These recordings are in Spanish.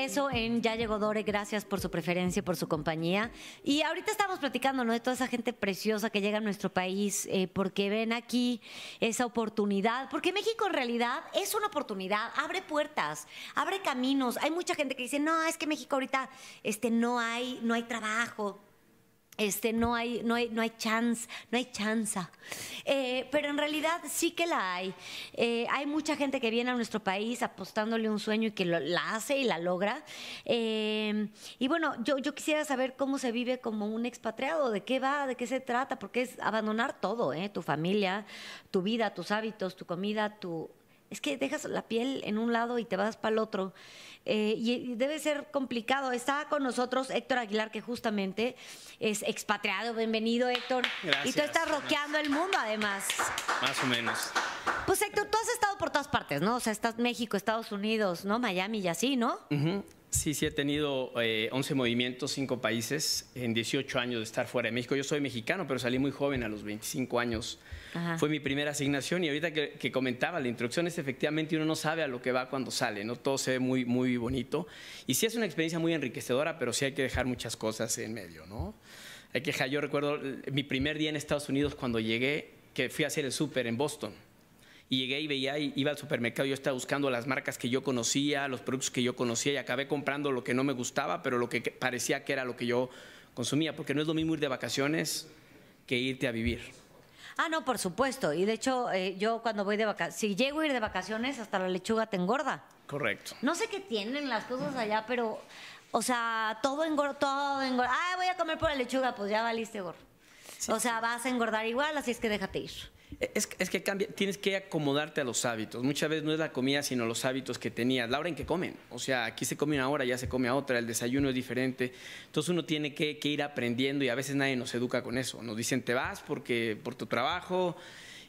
regreso en Ya llegó Dore. Gracias por su preferencia y por su compañía. Y ahorita estamos platicando ¿no? de toda esa gente preciosa que llega a nuestro país eh, porque ven aquí esa oportunidad. Porque México en realidad es una oportunidad, abre puertas, abre caminos. Hay mucha gente que dice, no, es que México ahorita este, no, hay, no hay trabajo este, no hay, no hay, no hay chance, no hay chanza. Eh, pero en realidad sí que la hay. Eh, hay mucha gente que viene a nuestro país apostándole un sueño y que lo, la hace y la logra. Eh, y bueno, yo, yo quisiera saber cómo se vive como un expatriado, de qué va, de qué se trata, porque es abandonar todo, tu familia, tu vida, tus hábitos, tu comida, tu... Es que dejas la piel en un lado y te vas para el otro. Eh, y, debe ser complicado. Está con nosotros Héctor Aguilar, que justamente es expatriado. Bienvenido, Héctor. Gracias. Y tú estás roqueando el mundo, además. Más o menos. Pues Héctor, tú has estado por todas partes, ¿no? O sea, estás México, Estados Unidos, ¿no? Miami y así, ¿no? Sí, sí, he tenido 11 eh, movimientos, 5 países, en 18 años de estar fuera de México. Yo soy mexicano, pero salí muy joven, a los 25 años. Fue mi primera asignación y ahorita que, comentaba, la introducción es efectivamente uno no sabe a lo que va cuando sale, ¿no? Todo se ve muy, muy bonito. Y sí es una experiencia muy enriquecedora, pero sí hay que dejar muchas cosas en medio, ¿no? Hay que dejar, yo recuerdo mi primer día en Estados Unidos cuando llegué, que fui a hacer el súper en Boston y llegué y veía, iba al supermercado, yo estaba buscando las marcas que yo conocía, los productos que yo conocía y acabé comprando lo que no me gustaba, pero lo que parecía que era lo que yo consumía, porque no es lo mismo ir de vacaciones que irte a vivir. Ah, no, por supuesto. Y de hecho, eh, yo cuando voy de vacaciones, si llego a ir de vacaciones, hasta la lechuga te engorda. Correcto. No sé qué tienen las cosas allá, pero, o sea, todo engorda, todo engorda. Ah, voy a comer por la lechuga, pues ya valiste gordo. o sea, vas a engordar igual, así es que déjate ir. Es, que cambia, tienes que acomodarte a los hábitos. Muchas veces no es la comida, sino los hábitos que tenías, la hora en que comen. O sea, aquí se come una hora, ya se come a otra, el desayuno es diferente. Entonces uno tiene que, ir aprendiendo y a veces nadie nos educa con eso. Nos dicen, te vas porque por tu trabajo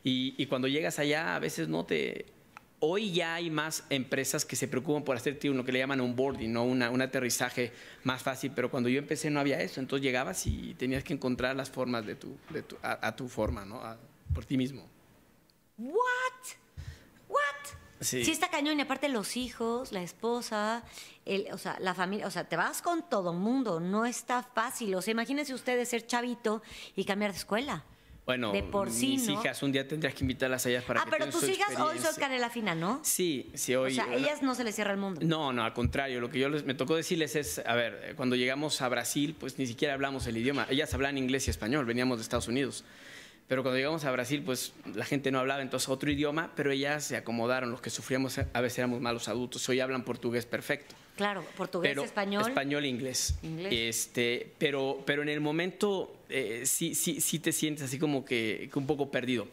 y, cuando llegas allá a veces no te... Hoy ya hay más empresas que se preocupan por hacerte uno que le llaman un boarding, ¿no? un aterrizaje más fácil, pero cuando yo empecé no había eso, entonces llegabas y tenías que encontrar las formas de tu, a, tu forma, ¿no? Por ti mismo. ¿What? ¿What? Sí. está cañón y aparte los hijos, la esposa, el, o sea, la familia, o sea, te vas con todo mundo, no está fácil. O sea, imagínense ustedes ser chavito y cambiar de escuela. Bueno, de por sí, mis hijas un día tendrías que invitarlas a ellas para ah, que pero tus hijas hoy son canela fina, ¿no? Sí, sí, hoy. O sea, ellas no se les cierra el mundo. No, no, al contrario. Lo que yo les, me tocó decirles es, a ver, cuando llegamos a Brasil, pues ni siquiera hablamos el idioma. Ellas hablan inglés y español, veníamos de Estados Unidos. Pero cuando llegamos a Brasil, pues la gente no hablaba entonces otro idioma, pero ellas se acomodaron. Los que sufríamos a veces éramos malos adultos. Hoy hablan portugués perfecto. Claro, portugués, español. Español, inglés. inglés. Este, pero, pero en el momento eh, sí, sí, sí te sientes así como que, un poco perdido.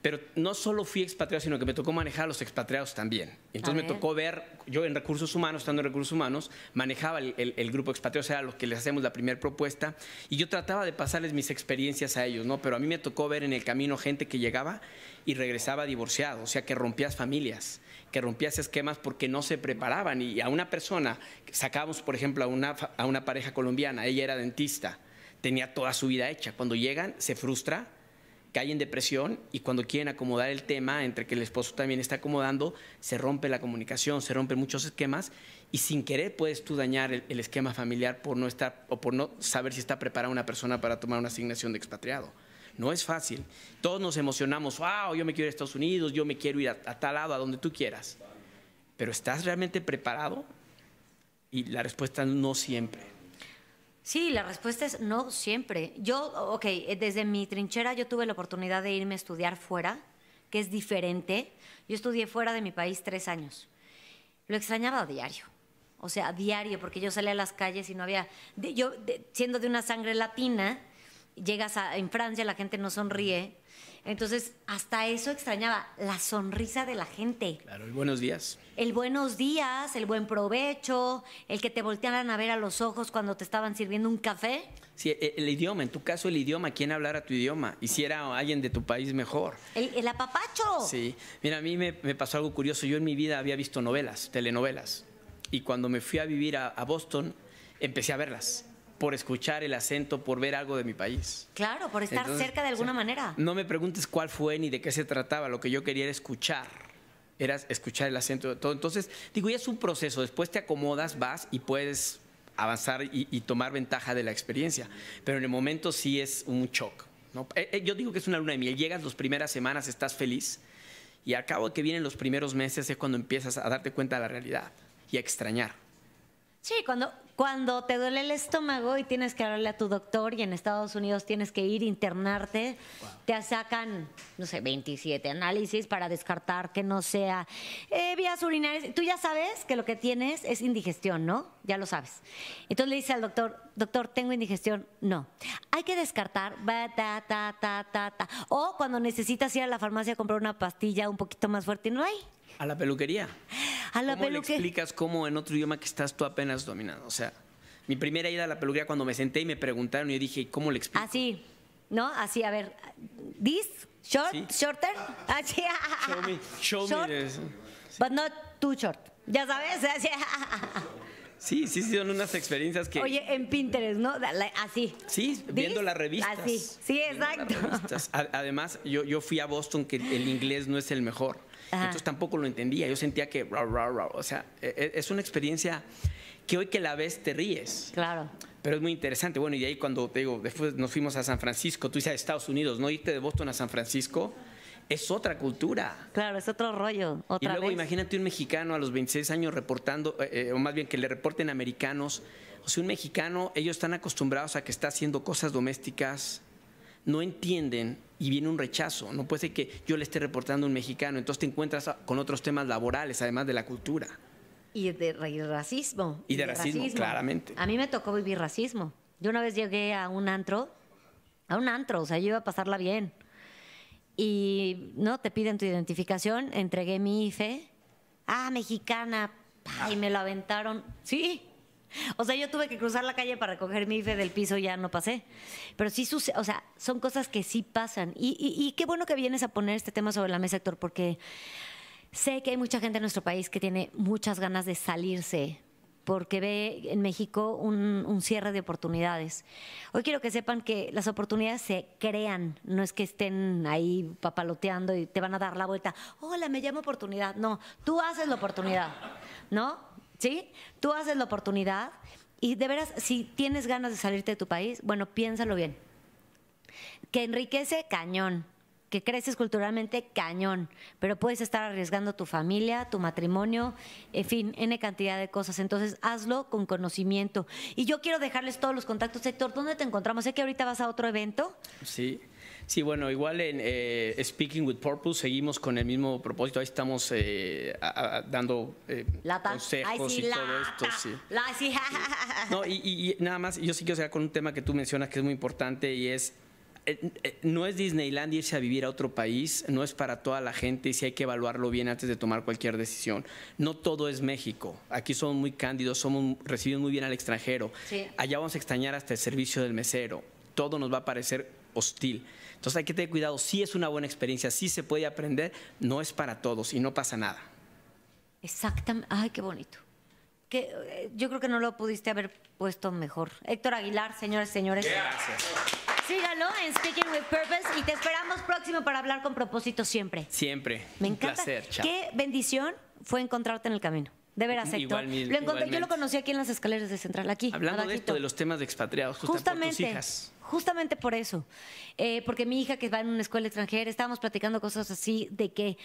Pero no solo fui expatriado, sino que me tocó manejar a los expatriados también. Entonces me tocó ver, yo en recursos humanos, estando en recursos humanos, manejaba el, el, grupo expatriado, o sea, a los que les hacemos la primera propuesta, y yo trataba de pasarles mis experiencias a ellos, ¿no? Pero a mí me tocó ver en el camino gente que llegaba y regresaba divorciado, o sea, que rompías familias, que rompías esquemas porque no se preparaban. Y a una persona, sacábamos, por ejemplo, a una, a una pareja colombiana, ella era dentista, tenía toda su vida hecha. Cuando llegan, se frustra, cae en depresión y cuando quieren acomodar el tema, entre que el esposo también está acomodando, se rompe la comunicación, se rompen muchos esquemas y sin querer puedes tú dañar el, esquema familiar por no estar o por no saber si está preparada una persona para tomar una asignación de expatriado. No es fácil. Todos nos emocionamos, wow, yo me quiero ir a Estados Unidos, yo me quiero ir a tal lado, a donde tú quieras. Pero ¿estás realmente preparado? Y la respuesta no siempre. Sí, la respuesta es no siempre. Yo, ok, desde mi trinchera yo tuve la oportunidad de irme a estudiar fuera, que es diferente. Yo estudié fuera de mi país tres años. Lo extrañaba a diario. O sea, a diario, porque yo salía a las calles y no había... Yo, siendo de una sangre latina, llegas a, en Francia, la gente no sonríe entonces, hasta eso extrañaba, la sonrisa de la gente. Claro, el buenos días. El buenos días, el buen provecho, el que te voltearan a ver a los ojos cuando te estaban sirviendo un café. Sí, e, el, idioma, en tu caso el idioma, ¿quién hablara tu idioma? Y si era alguien de tu país mejor. El, apapacho. Sí, mira, a mí me, pasó algo curioso. Yo en mi vida había visto novelas, telenovelas. Y cuando me fui a vivir a Boston, empecé a verlas por escuchar el acento, por ver algo de mi país. Claro, por estar cerca de alguna manera. No me preguntes cuál fue ni de qué se trataba, lo que yo quería era escuchar era escuchar el acento de todo. Entonces, digo, ya es un proceso, después te acomodas, vas y puedes avanzar y, tomar ventaja de la experiencia, pero en el momento sí es un shock. ¿no? Eh, eh, yo digo que es una luna de miel, llegas las primeras semanas, estás feliz, y al cabo que vienen los primeros meses es cuando empiezas a darte cuenta de la realidad y a extrañar. Sí, cuando, cuando te duele el estómago y tienes que hablarle a tu doctor y en Estados Unidos tienes que ir internarte, te sacan, no sé, 27 análisis para descartar que no sea eh, vías urinarias. Tú ya sabes que lo que tienes es indigestión, ¿no? Ya lo sabes. Entonces le dice al doctor, doctor, tengo indigestión. No. Hay que descartar, ta, ta, ta, ta, ta. O cuando necesitas ir a la farmacia a comprar una pastilla un poquito más fuerte, no hay. A la peluquería. A la ¿Cómo le explicas cómo en otro idioma que estás tú apenas dominando? O sea, mi primera ida a la peluquería cuando me senté y me preguntaron y yo dije, ¿cómo le explico? Así, ¿no? Así, a ver, this, short, shorter, así. Show me, show short, me But not too short. Ya sabes, así. Sí, sí, sí, son unas experiencias que... Oye, en Pinterest, ¿no? Así. Sí, viendo las revistas. Así, sí, exacto. Además, yo, yo fui a Boston, que el inglés no es el mejor. Entonces tampoco lo entendía. Yo sentía que, o sea, e, e, es una experiencia que hoy que la ves te ríes. Claro. Pero es muy interesante. Bueno, y ahí cuando te digo, después nos fuimos a San Francisco, tú dices a Estados Unidos, ¿no? Irte de Boston a San Francisco es otra cultura. Claro, es otro rollo. Otra y luego imagínate un mexicano a los 26 años reportando, eh, eh, o más bien que le reporten americanos. O sea, un mexicano, ellos están acostumbrados a que está haciendo cosas domésticas no entienden y viene un rechazo. No puede ser que yo le esté reportando a un mexicano, entonces te encuentras con otros temas laborales, además de la cultura. Y de, racismo. Y de, racismo, claramente. A mí me tocó vivir racismo. Yo una vez llegué a un antro, a un antro, o sea, yo iba a pasarla bien. Y no te piden tu identificación, entregué mi IFE. Ah, mexicana. Y me lo aventaron. Sí, o sea, yo tuve que cruzar la calle para recoger mi IFE del piso y ya no pasé. Pero sí sucede, o sea, son cosas que sí pasan. Y, qué bueno que vienes a poner este tema sobre la mesa, Héctor, porque sé que hay mucha gente en nuestro país que tiene muchas ganas de salirse porque ve en México un, cierre de oportunidades. Hoy quiero que sepan que las oportunidades se crean, no es que estén ahí papaloteando y te van a dar la vuelta. Hola, me llamo oportunidad. No, tú haces la oportunidad, ¿no? ¿Sí? Tú haces la oportunidad y de veras, si tienes ganas de salirte de tu país, bueno, piénsalo bien. Que enriquece cañón, que creces culturalmente cañón, pero puedes estar arriesgando tu familia, tu matrimonio, en fin, N cantidad de cosas. Entonces, hazlo con conocimiento. Y yo quiero dejarles todos los contactos. Héctor, ¿dónde te encontramos? Sé que ahorita vas a otro evento. Sí. Sí, bueno, igual en eh, Speaking with Purpose seguimos con el mismo propósito. Ahí estamos eh, dando eh, consejos y todo esto. Sí. no, y, nada más, yo sí quiero seguir con un tema que tú mencionas que es muy importante y es no es Disneyland irse a vivir a otro país, no es para toda la gente y sí hay que evaluarlo bien antes de tomar cualquier decisión. No todo es México. Aquí somos muy cándidos, somos recibidos muy bien al extranjero. Allá vamos a extrañar hasta el servicio del mesero. Todo nos va a parecer hostil. Entonces hay que tener cuidado, sí es una buena experiencia, sí se puede aprender, no es para todos y no pasa nada. Exactamente, ay, qué bonito. Que, eh, yo creo que no lo pudiste haber puesto mejor. Héctor Aguilar, señores señores. Gracias. Síganlo en Speaking with Purpose y te esperamos próximo para hablar con propósito siempre. Siempre. Me encanta. Un placer, chao. Qué bendición fue encontrarte en el camino. De veras, Héctor. lo encontré, yo lo conocí aquí en las escaleras de Central, aquí. Hablando de esto, de los temas de expatriados, justamente, por tus hijas. Justamente por eso. Eh, porque mi hija que va en una escuela extranjera, estábamos platicando cosas así de que,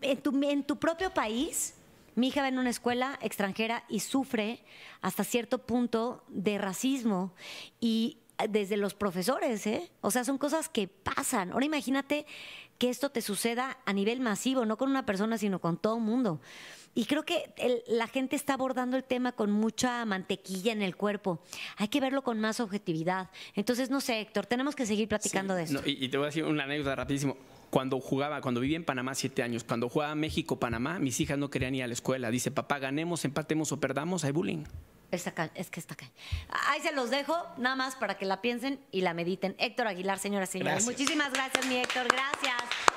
en, tu, en tu propio país, mi hija va en una escuela extranjera y sufre hasta cierto punto de racismo y desde los profesores, ¿eh? O sea, son cosas que pasan. Ahora imagínate que esto te suceda a nivel masivo, no con una persona, sino con todo el mundo. Y creo que la gente está abordando el tema con mucha mantequilla en el cuerpo. Hay que verlo con más objetividad. Entonces, no sé, Héctor, tenemos que seguir platicando de eso. y, te voy a decir una anécdota rapidísimo. Cuando jugaba, cuando vivía en Panamá siete años, cuando jugaba México-Panamá, mis hijas no querían ir a la escuela. Dice, papá, ganemos, empatemos o perdamos, hay bullying. Es que está acá. Ahí se los dejo, nada más para que la piensen y la mediten. Héctor Aguilar, señoras y señores. Muchísimas gracias, mi Héctor. Gracias.